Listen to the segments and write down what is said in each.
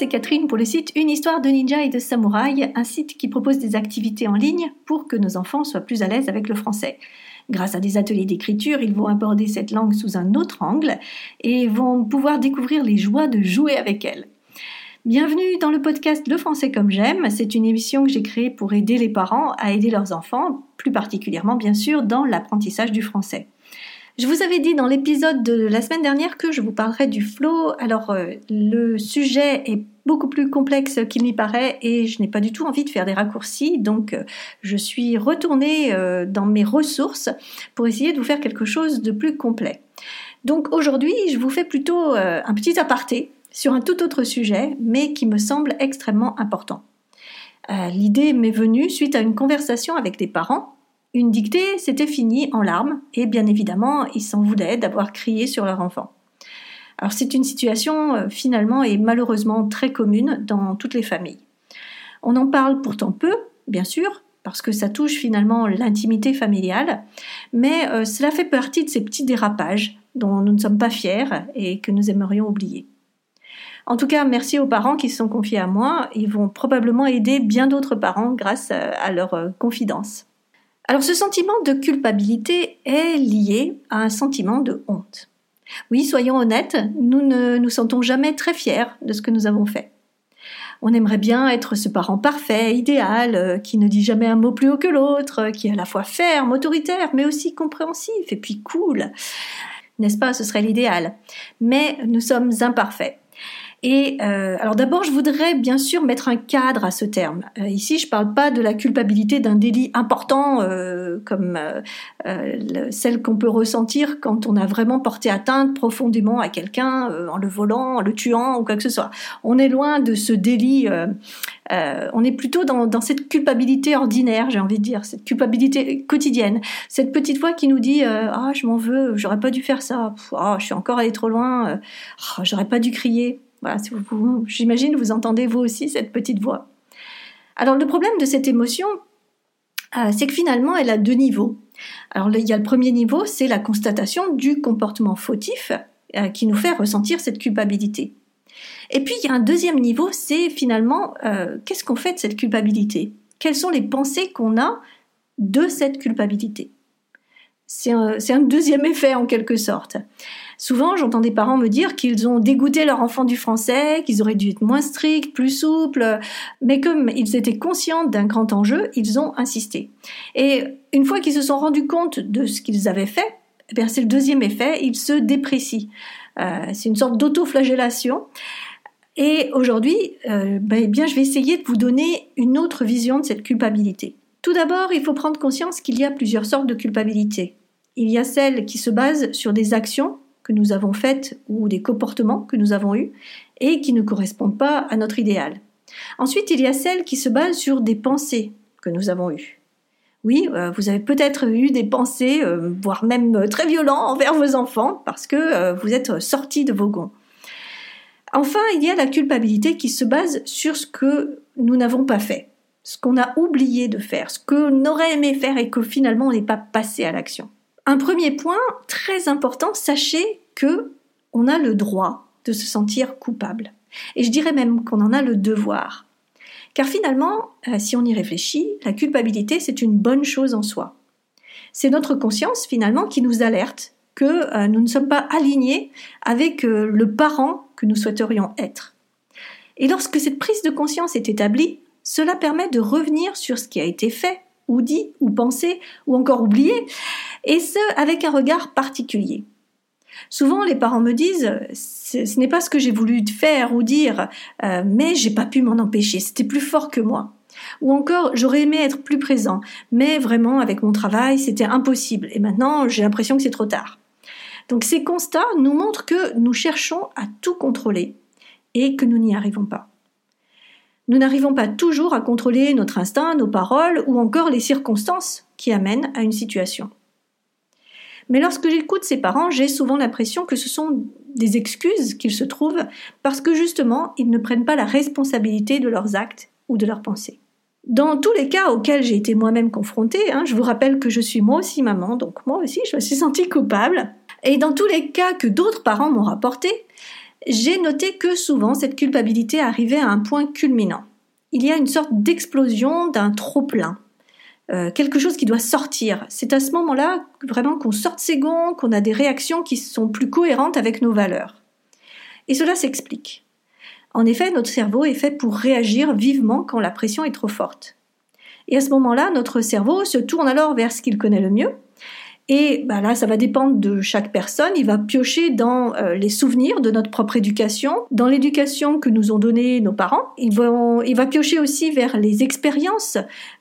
c'est Catherine pour le site Une histoire de ninja et de samouraï, un site qui propose des activités en ligne pour que nos enfants soient plus à l'aise avec le français. Grâce à des ateliers d'écriture, ils vont aborder cette langue sous un autre angle et vont pouvoir découvrir les joies de jouer avec elle. Bienvenue dans le podcast Le français comme j'aime. C'est une émission que j'ai créée pour aider les parents à aider leurs enfants, plus particulièrement bien sûr dans l'apprentissage du français. Je vous avais dit dans l'épisode de la semaine dernière que je vous parlerais du flow. Alors euh, le sujet est beaucoup plus complexe qu'il n'y paraît et je n'ai pas du tout envie de faire des raccourcis. Donc euh, je suis retournée euh, dans mes ressources pour essayer de vous faire quelque chose de plus complet. Donc aujourd'hui, je vous fais plutôt un petit aparté sur un tout autre sujet, mais qui me semble extrêmement important. L'idée m'est venue suite à une conversation avec des parents une dictée s'était finie en larmes et bien évidemment ils s'en voulaient d'avoir crié sur leur enfant. Alors c'est une situation euh, finalement et malheureusement très commune dans toutes les familles. On en parle pourtant peu, bien sûr, parce que ça touche finalement l'intimité familiale, mais euh, cela fait partie de ces petits dérapages dont nous ne sommes pas fiers et que nous aimerions oublier. En tout cas, merci aux parents qui se sont confiés à moi. Ils vont probablement aider bien d'autres parents grâce à leur euh, confidence. Alors ce sentiment de culpabilité est lié à un sentiment de honte. Oui, soyons honnêtes, nous ne nous sentons jamais très fiers de ce que nous avons fait. On aimerait bien être ce parent parfait, idéal, euh, qui ne dit jamais un mot plus haut que l'autre, qui est à la fois ferme, autoritaire, mais aussi compréhensif et puis cool. N'est-ce pas, ce serait l'idéal. Mais nous sommes imparfaits. Et euh, alors d'abord, je voudrais bien sûr mettre un cadre à ce terme. Euh, ici, je ne parle pas de la culpabilité d'un délit important euh, comme celle qu'on peut ressentir quand on a vraiment porté atteinte profondément à quelqu'un en le volant, en le tuant ou quoi que ce soit. On est loin de ce délit. on est plutôt dans, dans cette culpabilité ordinaire, j'ai envie de dire, cette culpabilité quotidienne, cette petite voix qui nous dit ah je m'en veux, j'aurais pas dû faire ça, ah je suis encore allé trop loin, ah, j'aurais pas dû crier. Voilà, vous, j'imagine vous entendez vous aussi cette petite voix. Alors le problème de cette émotion, euh, c'est que finalement elle a deux niveaux. Alors il y a le premier niveau, c'est la constatation du comportement fautif euh, qui nous fait ressentir cette culpabilité. Et puis il y a un deuxième niveau, c'est finalement euh, qu'est-ce qu'on fait de cette culpabilité? Quelles sont les pensées qu'on a de cette culpabilité? C'est un, deuxième effet en quelque sorte. Souvent, j'entends des parents me dire qu'ils ont dégoûté leur enfant du français, qu'ils auraient dû être moins stricts, plus souples, mais comme ils étaient conscients d'un grand enjeu, ils ont insisté. Et une fois qu'ils se sont rendus compte de ce qu'ils avaient fait, eh c'est le deuxième effet, ils se déprécient. Euh, c'est une sorte d'autoflagellation. Et aujourd'hui, euh, ben, eh bien, je vais essayer de vous donner une autre vision de cette culpabilité. Tout d'abord, il faut prendre conscience qu'il y a plusieurs sortes de culpabilité. Il y a celle qui se base sur des actions nous avons faites ou des comportements que nous avons eus et qui ne correspondent pas à notre idéal. Ensuite, il y a celles qui se basent sur des pensées que nous avons eues. Oui, euh, vous avez peut-être eu des pensées, euh, voire même très violentes envers vos enfants parce que euh, vous êtes sortis de vos gonds. Enfin, il y a la culpabilité qui se base sur ce que nous n'avons pas fait, ce qu'on a oublié de faire, ce qu'on aurait aimé faire et que finalement on n'est pas passé à l'action. Un premier point très important, sachez que on a le droit de se sentir coupable. Et je dirais même qu'on en a le devoir. Car finalement, euh, si on y réfléchit, la culpabilité, c'est une bonne chose en soi. C'est notre conscience, finalement, qui nous alerte que euh, nous ne sommes pas alignés avec euh, le parent que nous souhaiterions être. Et lorsque cette prise de conscience est établie, cela permet de revenir sur ce qui a été fait, ou dit, ou pensé, ou encore oublié, et ce, avec un regard particulier. Souvent, les parents me disent, ce n'est pas ce que j'ai voulu faire ou dire, euh, mais j'ai pas pu m'en empêcher, c'était plus fort que moi. Ou encore, j'aurais aimé être plus présent, mais vraiment, avec mon travail, c'était impossible, et maintenant, j'ai l'impression que c'est trop tard. Donc ces constats nous montrent que nous cherchons à tout contrôler et que nous n'y arrivons pas. Nous n'arrivons pas toujours à contrôler notre instinct, nos paroles ou encore les circonstances qui amènent à une situation. Mais lorsque j'écoute ces parents, j'ai souvent l'impression que ce sont des excuses qu'ils se trouvent parce que justement, ils ne prennent pas la responsabilité de leurs actes ou de leurs pensées. Dans tous les cas auxquels j'ai été moi-même confrontée, hein, je vous rappelle que je suis moi aussi maman, donc moi aussi je me suis sentie coupable. Et dans tous les cas que d'autres parents m'ont rapporté, j'ai noté que souvent cette culpabilité arrivait à un point culminant. Il y a une sorte d'explosion d'un trop-plein. Euh, quelque chose qui doit sortir. C'est à ce moment-là vraiment qu'on sorte ses gonds, qu'on a des réactions qui sont plus cohérentes avec nos valeurs. Et cela s'explique. En effet, notre cerveau est fait pour réagir vivement quand la pression est trop forte. Et à ce moment-là, notre cerveau se tourne alors vers ce qu'il connaît le mieux, et bah là, ça va dépendre de chaque personne. Il va piocher dans euh, les souvenirs de notre propre éducation, dans l'éducation que nous ont donnée nos parents. Il va, piocher aussi vers les expériences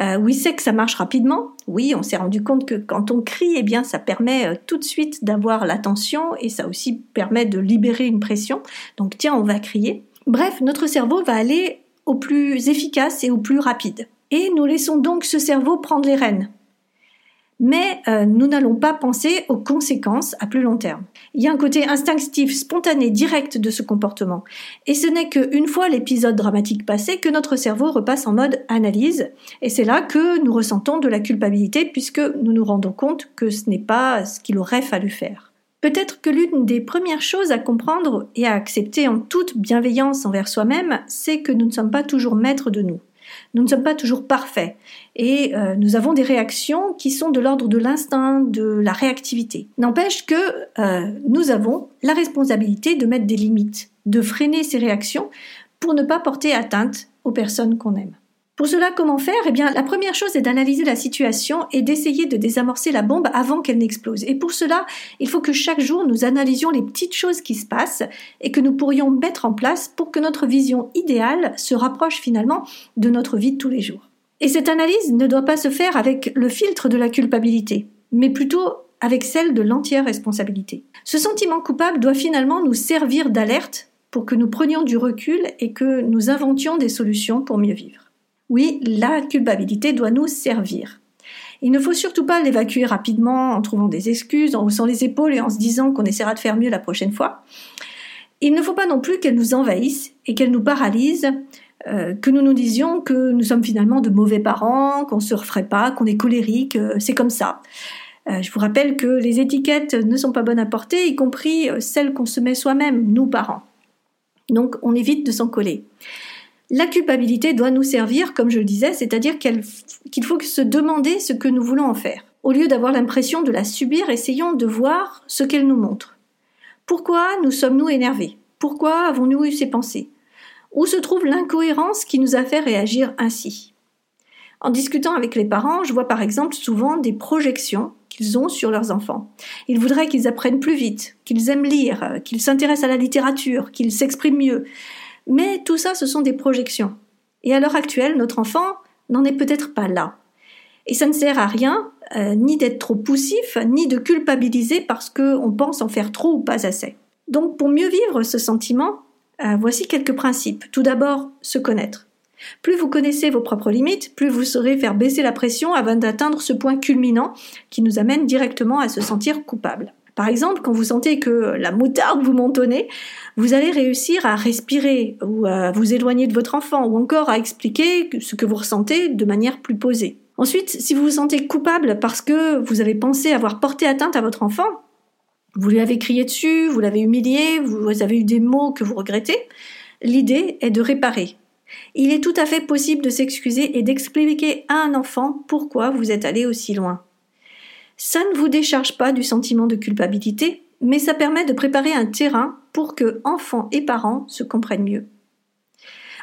euh, il sait que ça marche rapidement. Oui, on s'est rendu compte que quand on crie, eh bien, ça permet euh, tout de suite d'avoir l'attention et ça aussi permet de libérer une pression. Donc, tiens, on va crier. Bref, notre cerveau va aller au plus efficace et au plus rapide. Et nous laissons donc ce cerveau prendre les rênes mais euh, nous n'allons pas penser aux conséquences à plus long terme. Il y a un côté instinctif, spontané, direct de ce comportement. Et ce n'est qu'une fois l'épisode dramatique passé que notre cerveau repasse en mode analyse. Et c'est là que nous ressentons de la culpabilité puisque nous nous rendons compte que ce n'est pas ce qu'il aurait fallu faire. Peut-être que l'une des premières choses à comprendre et à accepter en toute bienveillance envers soi-même, c'est que nous ne sommes pas toujours maîtres de nous. Nous ne sommes pas toujours parfaits et euh, nous avons des réactions qui sont de l'ordre de l'instinct, de la réactivité. N'empêche que euh, nous avons la responsabilité de mettre des limites, de freiner ces réactions pour ne pas porter atteinte aux personnes qu'on aime. Pour cela, comment faire? Eh bien, la première chose est d'analyser la situation et d'essayer de désamorcer la bombe avant qu'elle n'explose. Et pour cela, il faut que chaque jour nous analysions les petites choses qui se passent et que nous pourrions mettre en place pour que notre vision idéale se rapproche finalement de notre vie de tous les jours. Et cette analyse ne doit pas se faire avec le filtre de la culpabilité, mais plutôt avec celle de l'entière responsabilité. Ce sentiment coupable doit finalement nous servir d'alerte pour que nous prenions du recul et que nous inventions des solutions pour mieux vivre. Oui, la culpabilité doit nous servir. Il ne faut surtout pas l'évacuer rapidement en trouvant des excuses, en haussant les épaules et en se disant qu'on essaiera de faire mieux la prochaine fois. Il ne faut pas non plus qu'elle nous envahisse et qu'elle nous paralyse, euh, que nous nous disions que nous sommes finalement de mauvais parents, qu'on se referait pas, qu'on est colérique, euh, c'est comme ça. Euh, je vous rappelle que les étiquettes ne sont pas bonnes à porter, y compris celles qu'on se met soi-même, nous parents. Donc on évite de s'en coller. La culpabilité doit nous servir, comme je le disais, c'est-à-dire qu'il faut se demander ce que nous voulons en faire. Au lieu d'avoir l'impression de la subir, essayons de voir ce qu'elle nous montre. Pourquoi nous sommes-nous énervés? Pourquoi avons-nous eu ces pensées? Où se trouve l'incohérence qui nous a fait réagir ainsi? En discutant avec les parents, je vois par exemple souvent des projections qu'ils ont sur leurs enfants. Ils voudraient qu'ils apprennent plus vite, qu'ils aiment lire, qu'ils s'intéressent à la littérature, qu'ils s'expriment mieux. Mais tout ça, ce sont des projections. Et à l'heure actuelle, notre enfant n'en est peut-être pas là. Et ça ne sert à rien euh, ni d'être trop poussif, ni de culpabiliser parce qu'on pense en faire trop ou pas assez. Donc pour mieux vivre ce sentiment, euh, voici quelques principes. Tout d'abord, se connaître. Plus vous connaissez vos propres limites, plus vous saurez faire baisser la pression avant d'atteindre ce point culminant qui nous amène directement à se sentir coupable. Par exemple, quand vous sentez que la moutarde vous montonnez, vous allez réussir à respirer ou à vous éloigner de votre enfant ou encore à expliquer ce que vous ressentez de manière plus posée. Ensuite, si vous vous sentez coupable parce que vous avez pensé avoir porté atteinte à votre enfant, vous lui avez crié dessus, vous l'avez humilié, vous avez eu des mots que vous regrettez, l'idée est de réparer. Il est tout à fait possible de s'excuser et d'expliquer à un enfant pourquoi vous êtes allé aussi loin. Ça ne vous décharge pas du sentiment de culpabilité, mais ça permet de préparer un terrain pour que enfants et parents se comprennent mieux.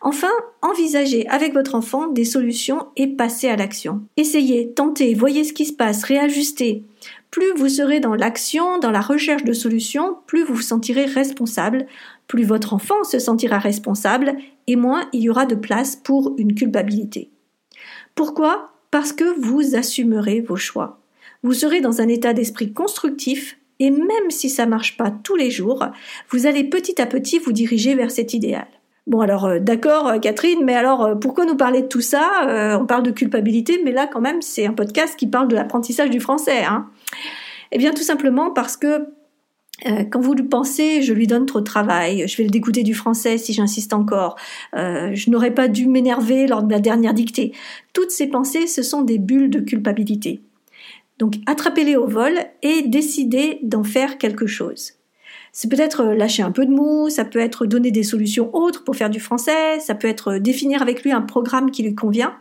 Enfin, envisagez avec votre enfant des solutions et passez à l'action. Essayez, tentez, voyez ce qui se passe, réajustez. Plus vous serez dans l'action, dans la recherche de solutions, plus vous vous sentirez responsable, plus votre enfant se sentira responsable et moins il y aura de place pour une culpabilité. Pourquoi? Parce que vous assumerez vos choix vous serez dans un état d'esprit constructif et même si ça marche pas tous les jours, vous allez petit à petit vous diriger vers cet idéal. Bon alors euh, d'accord euh, Catherine, mais alors euh, pourquoi nous parler de tout ça? On parle de culpabilité, mais là quand même c'est un podcast qui parle de l'apprentissage du français. Hein eh bien tout simplement parce que quand vous le pensez, je lui donne trop de travail, je vais le dégoûter du français si j'insiste encore, je n'aurais pas dû m'énerver lors de la dernière dictée. Toutes ces pensées, ce sont des bulles de culpabilité. Donc attrapez-les au vol et décidez d'en faire quelque chose. C'est peut-être lâcher un peu de mou, ça peut être donner des solutions autres pour faire du français, ça peut être définir avec lui un programme qui lui convient.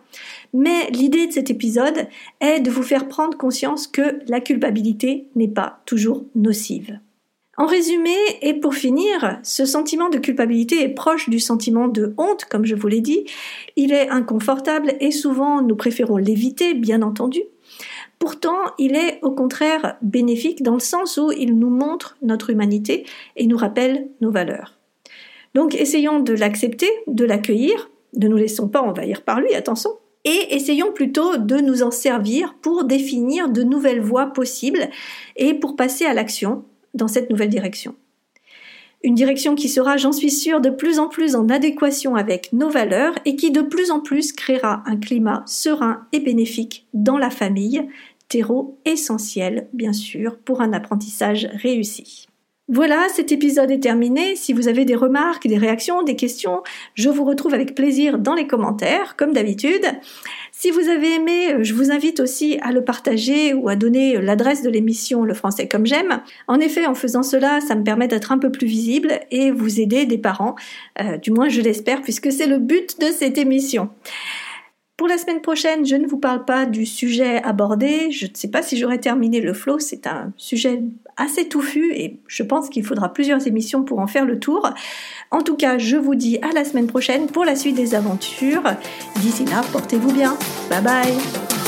Mais l'idée de cet épisode est de vous faire prendre conscience que la culpabilité n'est pas toujours nocive. En résumé, et pour finir, ce sentiment de culpabilité est proche du sentiment de honte, comme je vous l'ai dit. Il est inconfortable et souvent nous préférons l'éviter, bien entendu. Pourtant, il est au contraire bénéfique dans le sens où il nous montre notre humanité et nous rappelle nos valeurs. Donc essayons de l'accepter, de l'accueillir, ne nous laissons pas envahir par lui, attention, et essayons plutôt de nous en servir pour définir de nouvelles voies possibles et pour passer à l'action dans cette nouvelle direction. Une direction qui sera, j'en suis sûre, de plus en plus en adéquation avec nos valeurs et qui de plus en plus créera un climat serein et bénéfique dans la famille, terreau essentiel, bien sûr, pour un apprentissage réussi. Voilà, cet épisode est terminé. Si vous avez des remarques, des réactions, des questions, je vous retrouve avec plaisir dans les commentaires, comme d'habitude. Si vous avez aimé, je vous invite aussi à le partager ou à donner l'adresse de l'émission Le français comme j'aime. En effet, en faisant cela, ça me permet d'être un peu plus visible et vous aider des parents, euh, du moins je l'espère, puisque c'est le but de cette émission. Pour la semaine prochaine, je ne vous parle pas du sujet abordé. Je ne sais pas si j'aurai terminé le flow. C'est un sujet assez touffu et je pense qu'il faudra plusieurs émissions pour en faire le tour. En tout cas, je vous dis à la semaine prochaine pour la suite des aventures. D'ici là, portez-vous bien. Bye bye